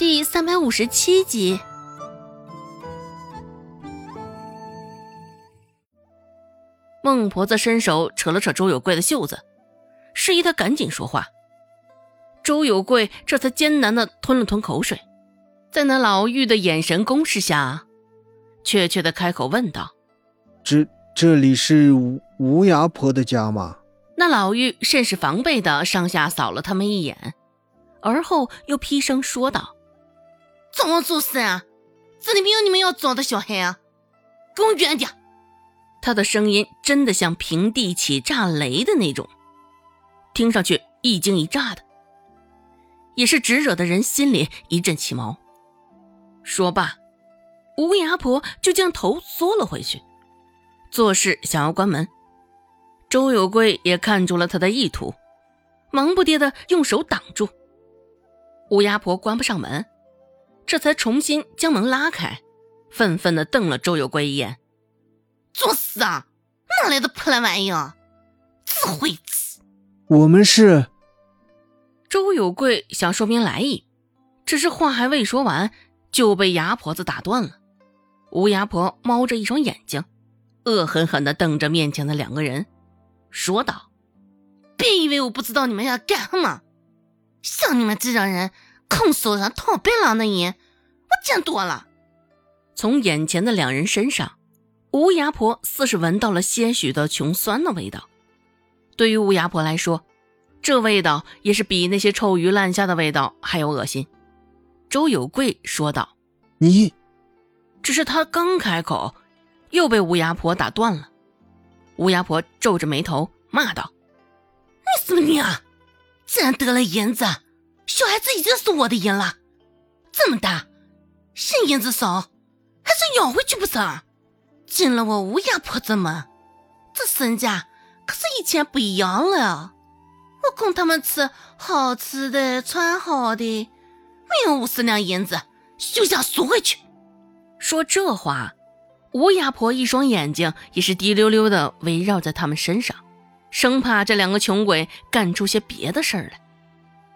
第三百五十七集。孟婆子伸手扯了扯周有贵的袖子，示意他赶紧说话。周有贵这才艰难的吞了吞口水，在那老妪的眼神攻势下，怯怯的开口问道：“这这里是吴吴牙婆的家吗？”那老妪甚是防备的上下扫了他们一眼，而后又劈声说道：“怎么做事啊？这里没有你们要找的小孩啊！给我远点！”他的声音真的像平地起炸雷的那种，听上去一惊一乍的，也是直惹得人心里一阵起毛。说罢，吴牙婆就将头缩了回去，做事想要关门。周有贵也看出了他的意图，忙不迭的用手挡住。乌鸦婆关不上门，这才重新将门拉开，愤愤地瞪了周有贵一眼：“作死啊！哪来的破烂玩意儿？自会子！”我们是……周有贵想说明来意，只是话还未说完，就被牙婆子打断了。乌鸦婆猫着一双眼睛，恶狠狠地瞪着面前的两个人。说道：“别以为我不知道你们要干什么！像你们这种人，空手上套白狼的人，我见多了。”从眼前的两人身上，乌鸦婆似是闻到了些许的穷酸的味道。对于乌鸦婆来说，这味道也是比那些臭鱼烂虾的味道还要恶心。周有贵说道：“你……”只是他刚开口，又被乌鸦婆打断了。乌鸦婆皱着眉头骂道：“你什么你啊！然得了银子，小孩子已经是我的银了。这么大，嫌银子少，还是要回去不成？进了我乌鸦婆子门，这身价可是以前不一样了。我供他们吃好吃的，穿好的，没有五十两银子，休想赎回去。”说这话。吴亚婆一双眼睛也是滴溜溜的围绕在他们身上，生怕这两个穷鬼干出些别的事儿来。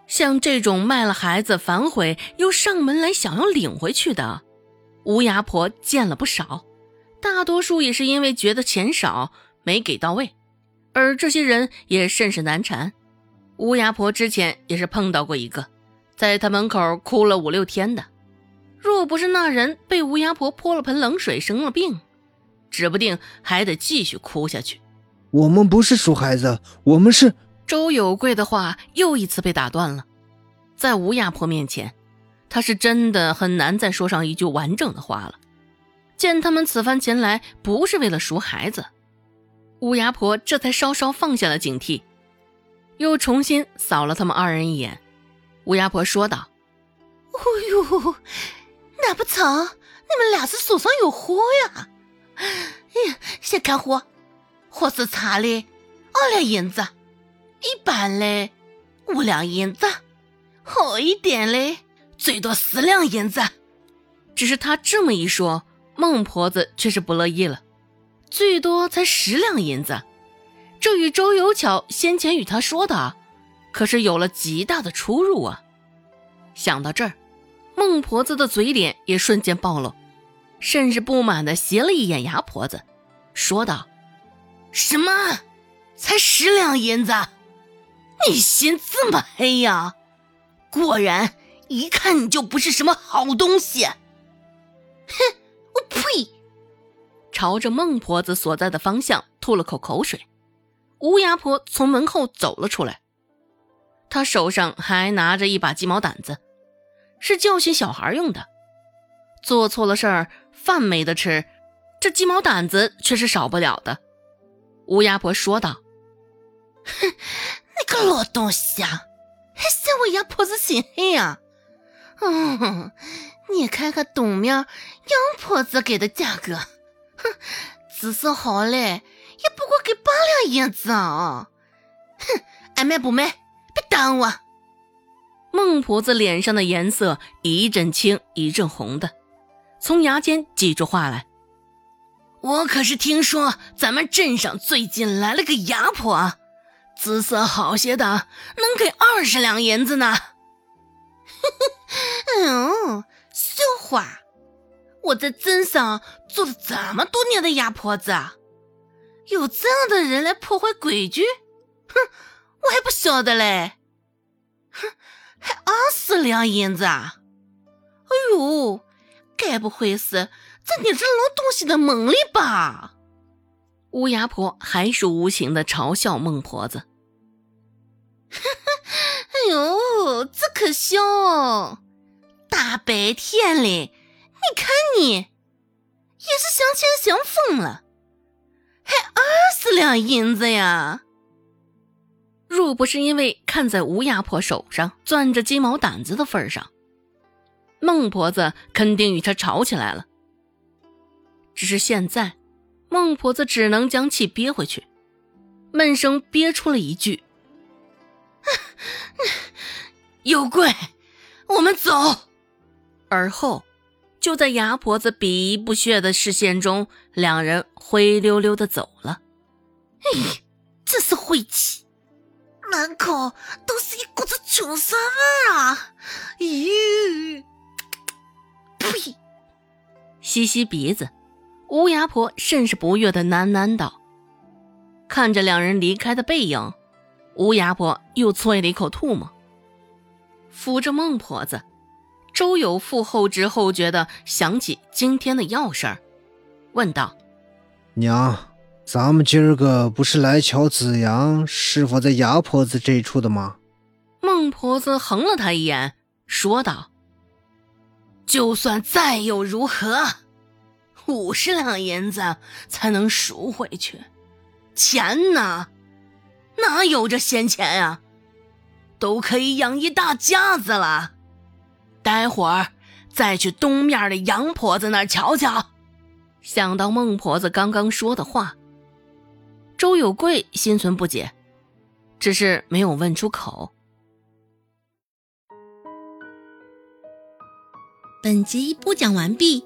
像这种卖了孩子反悔又上门来想要领回去的，吴牙婆见了不少，大多数也是因为觉得钱少没给到位，而这些人也甚是难缠。吴牙婆之前也是碰到过一个，在他门口哭了五六天的。若不是那人被乌鸦婆泼了盆冷水生了病，指不定还得继续哭下去。我们不是赎孩子，我们是……周有贵的话又一次被打断了。在吴亚婆面前，他是真的很难再说上一句完整的话了。见他们此番前来不是为了赎孩子，乌鸦婆这才稍稍放下了警惕，又重新扫了他们二人一眼。乌鸦婆说道：“哦呦。”那不成？你们俩是手上有货呀？哎，先看货，货是差的二两银子，一般嘞五两银子，好一点嘞最多十两银子。只是他这么一说，孟婆子却是不乐意了，最多才十两银子，这与周有巧先前与他说的，可是有了极大的出入啊！想到这儿。孟婆子的嘴脸也瞬间暴露，甚至不满的斜了一眼牙婆子，说道：“什么？才十两银子？你心这么黑呀？果然，一看你就不是什么好东西。”哼，我呸！朝着孟婆子所在的方向吐了口口水。乌鸦婆从门后走了出来，她手上还拿着一把鸡毛掸子。是教训小孩用的，做错了事儿，饭没得吃，这鸡毛掸子却是少不了的。乌鸦婆说道：“哼，老东西啊，还嫌我牙婆子心黑呀？嗯，你看看东面杨婆子给的价格，哼，姿色好嘞，也不过给八两银子啊！哼，爱卖不卖，别耽误。”孟婆子脸上的颜色一阵青一阵红的，从牙间挤出话来：“我可是听说咱们镇上最近来了个牙婆，姿色好些的，能给二十两银子呢。哎呦，笑话！我在镇上做了这么多年的鸭婆子，有这样的人来破坏规矩，哼，我还不晓得嘞！哼，还二十两银子啊！哎呦，该不会是在你这老东西的梦里吧？乌鸦婆还是无情的嘲笑孟婆子。哎呦，这可笑！大白天嘞，你看你也是想钱想疯了，还二十两银子呀！若不是因为看在乌鸦婆手上攥着鸡毛掸子的份上，孟婆子肯定与他吵起来了。只是现在，孟婆子只能将气憋回去，闷声憋出了一句。有鬼，我们走。而后，就在牙婆子鄙夷不屑的视线中，两人灰溜溜的走了。哎，真是晦气，满口都是一股子穷酸味啊！咦，呸！吸吸鼻子，乌鸦婆甚是不悦的喃喃道：“看着两人离开的背影。”乌鸦婆又啐了一口唾沫，扶着孟婆子，周有富后知后觉的想起今天的要事儿，问道：“娘，咱们今儿个不是来瞧子阳是否在牙婆子这处的吗？”孟婆子横了他一眼，说道：“就算再又如何，五十两银子才能赎回去，钱呢？”哪有这闲钱呀？都可以养一大家子了。待会儿再去东面的杨婆子那儿瞧瞧。想到孟婆子刚刚说的话，周有贵心存不解，只是没有问出口。本集播讲完毕，